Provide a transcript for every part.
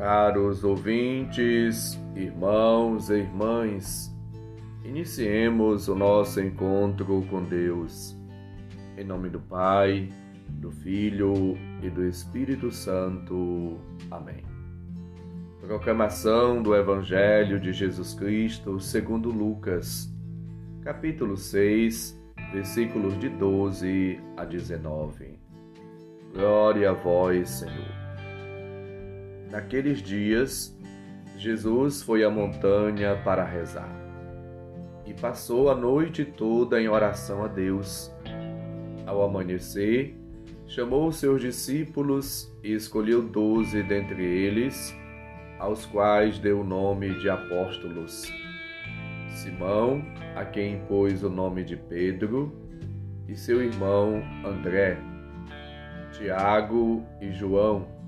Caros ouvintes, irmãos e irmãs, iniciemos o nosso encontro com Deus. Em nome do Pai, do Filho e do Espírito Santo. Amém. Proclamação do Evangelho de Jesus Cristo segundo Lucas, capítulo 6, versículos de 12 a 19. Glória a vós, Senhor. Naqueles dias, Jesus foi à montanha para rezar e passou a noite toda em oração a Deus. Ao amanhecer, chamou seus discípulos e escolheu doze dentre eles, aos quais deu o nome de apóstolos. Simão, a quem pôs o nome de Pedro, e seu irmão André, Tiago e João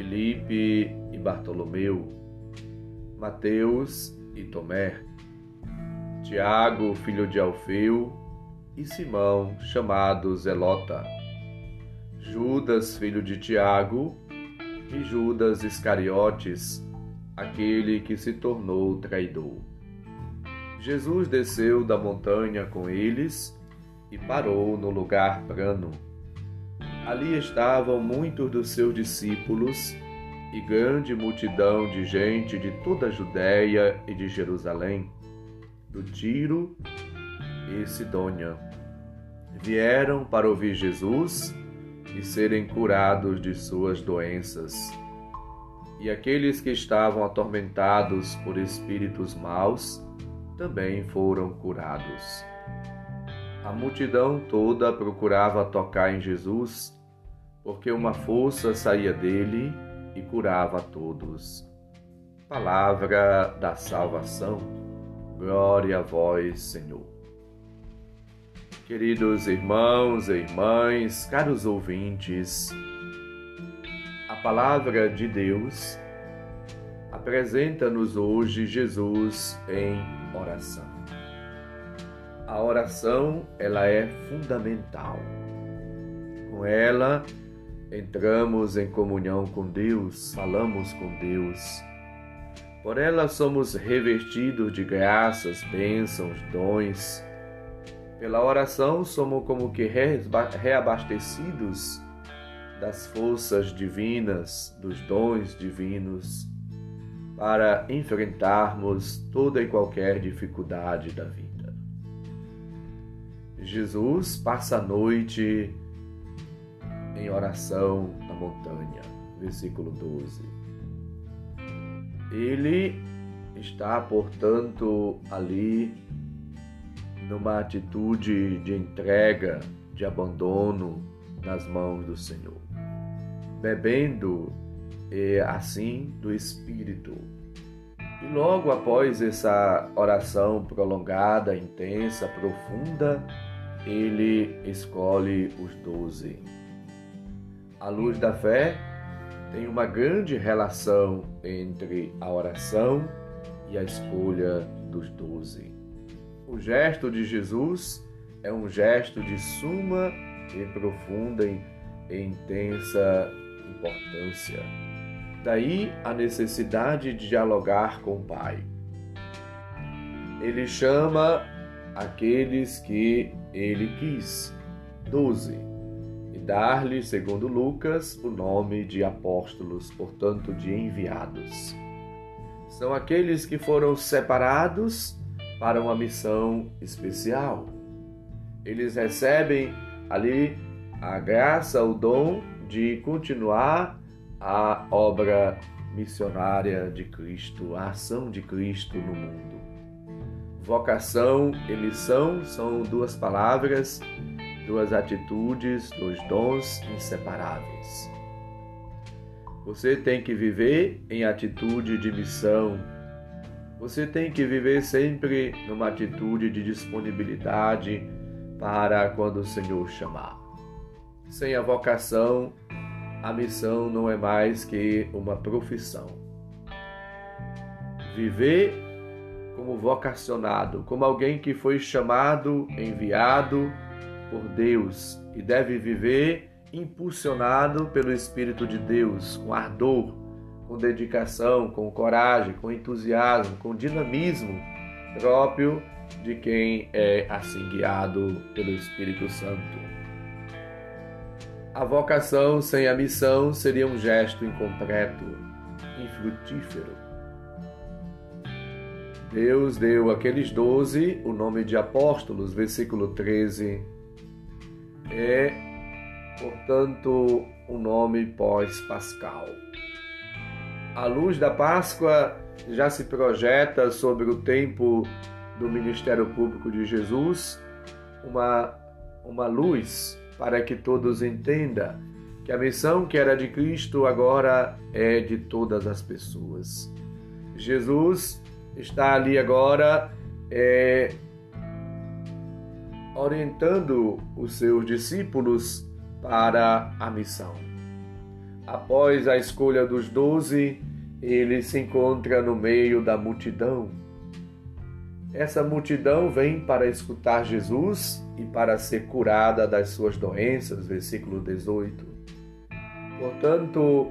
Filipe e Bartolomeu, Mateus e Tomé, Tiago, filho de Alfeu, e Simão, chamado Zelota, Judas, filho de Tiago, e Judas Iscariotes, aquele que se tornou traidor. Jesus desceu da montanha com eles e parou no lugar plano Ali estavam muitos dos seus discípulos e grande multidão de gente de toda a Judéia e de Jerusalém, do Tiro e Sidônia. Vieram para ouvir Jesus e serem curados de suas doenças. E aqueles que estavam atormentados por espíritos maus também foram curados. A multidão toda procurava tocar em Jesus, porque uma força saía dele e curava a todos. Palavra da salvação. Glória a vós, Senhor. Queridos irmãos e irmãs, caros ouvintes, a palavra de Deus apresenta-nos hoje Jesus em oração. A oração, ela é fundamental. Com ela, entramos em comunhão com Deus, falamos com Deus. Por ela somos revestidos de graças, bênçãos, dons. Pela oração somos como que reabastecidos das forças divinas, dos dons divinos, para enfrentarmos toda e qualquer dificuldade da vida. Jesus passa a noite em oração na montanha. Versículo 12. Ele está, portanto, ali numa atitude de entrega, de abandono nas mãos do Senhor, bebendo assim do Espírito. E logo após essa oração prolongada, intensa, profunda, ele escolhe os doze. A luz da fé tem uma grande relação entre a oração e a escolha dos doze. O gesto de Jesus é um gesto de suma e profunda e intensa importância. Daí a necessidade de dialogar com o Pai. Ele chama aqueles que ele quis, doze, dar-lhe, segundo Lucas, o nome de apóstolos, portanto, de enviados. São aqueles que foram separados para uma missão especial. Eles recebem ali a graça, o dom de continuar a obra missionária de Cristo, a ação de Cristo no mundo. Vocação e missão são duas palavras, duas atitudes, dois dons inseparáveis. Você tem que viver em atitude de missão. Você tem que viver sempre numa atitude de disponibilidade para quando o Senhor chamar. Sem a vocação, a missão não é mais que uma profissão. Viver como vocacionado, como alguém que foi chamado, enviado por Deus e deve viver impulsionado pelo Espírito de Deus, com ardor, com dedicação, com coragem, com entusiasmo, com dinamismo próprio de quem é assim guiado pelo Espírito Santo. A vocação sem a missão seria um gesto incompleto, infrutífero. Deus deu àqueles doze o nome de apóstolos, versículo 13. É, portanto, um nome pós-pascal. A luz da Páscoa já se projeta sobre o tempo do ministério público de Jesus, uma, uma luz para que todos entendam que a missão que era de Cristo agora é de todas as pessoas. Jesus está ali agora é, orientando os seus discípulos para a missão. Após a escolha dos doze, ele se encontra no meio da multidão. Essa multidão vem para escutar Jesus e para ser curada das suas doenças, versículo 18. Portanto,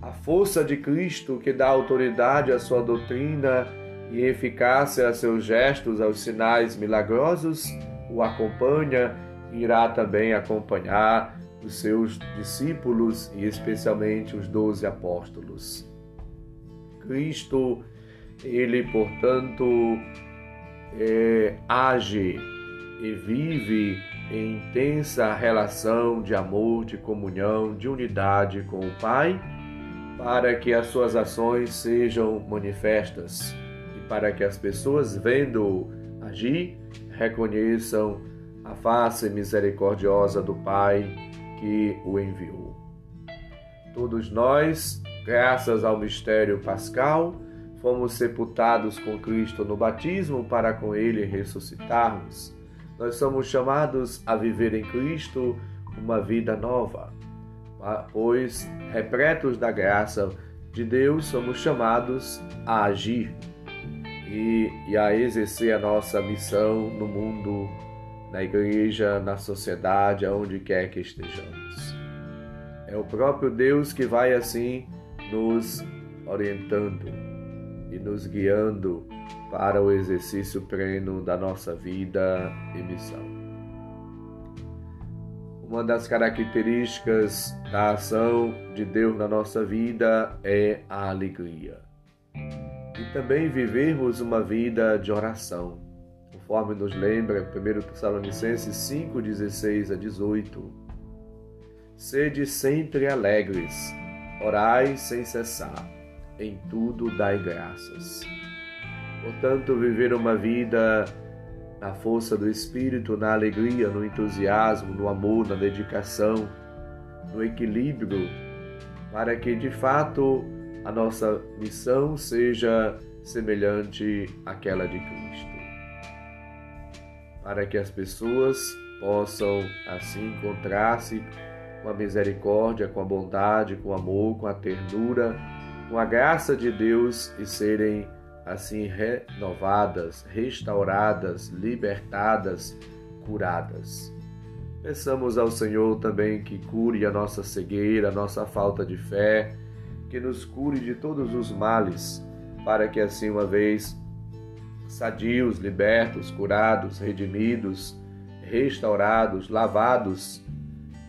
a força de Cristo que dá autoridade à sua doutrina e eficácia a seus gestos, aos sinais milagrosos, o acompanha irá também acompanhar os seus discípulos e especialmente os doze apóstolos. Cristo, ele, portanto, é, age e vive em intensa relação de amor, de comunhão, de unidade com o Pai, para que as suas ações sejam manifestas e para que as pessoas, vendo agir, reconheçam a face misericordiosa do Pai que o enviou. Todos nós Graças ao mistério pascal, fomos sepultados com Cristo no batismo para com ele ressuscitarmos. Nós somos chamados a viver em Cristo uma vida nova, pois, repletos da graça de Deus, somos chamados a agir e, e a exercer a nossa missão no mundo, na igreja, na sociedade, aonde quer que estejamos. É o próprio Deus que vai assim nos orientando e nos guiando para o exercício pleno da nossa vida e missão. Uma das características da ação de Deus na nossa vida é a alegria. E também vivermos uma vida de oração, conforme nos lembra 1 Tessalonicenses 5, 16 a 18. Sede sempre alegres Orai sem cessar, em tudo dai graças. Portanto, viver uma vida na força do Espírito, na alegria, no entusiasmo, no amor, na dedicação, no equilíbrio, para que de fato a nossa missão seja semelhante àquela de Cristo. Para que as pessoas possam assim encontrar-se com a misericórdia, com a bondade, com o amor, com a ternura, com a graça de Deus e serem assim renovadas, restauradas, libertadas, curadas. Peçamos ao Senhor também que cure a nossa cegueira, a nossa falta de fé, que nos cure de todos os males, para que assim uma vez sadios, libertos, curados, redimidos, restaurados, lavados,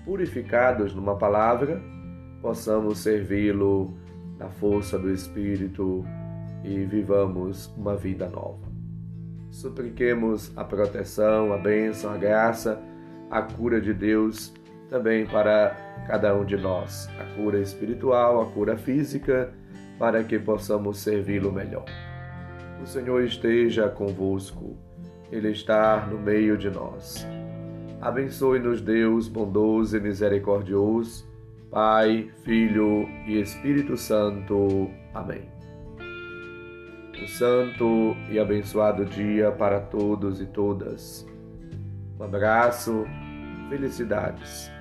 purificados numa palavra, possamos servi-lo na força do Espírito e vivamos uma vida nova. Supliquemos a proteção, a bênção, a graça, a cura de Deus também para cada um de nós, a cura espiritual, a cura física, para que possamos servi-lo melhor. O Senhor esteja convosco, Ele está no meio de nós. Abençoe-nos, Deus bondoso e misericordioso, Pai, Filho e Espírito Santo. Amém. Um santo e abençoado dia para todos e todas. Um abraço, felicidades.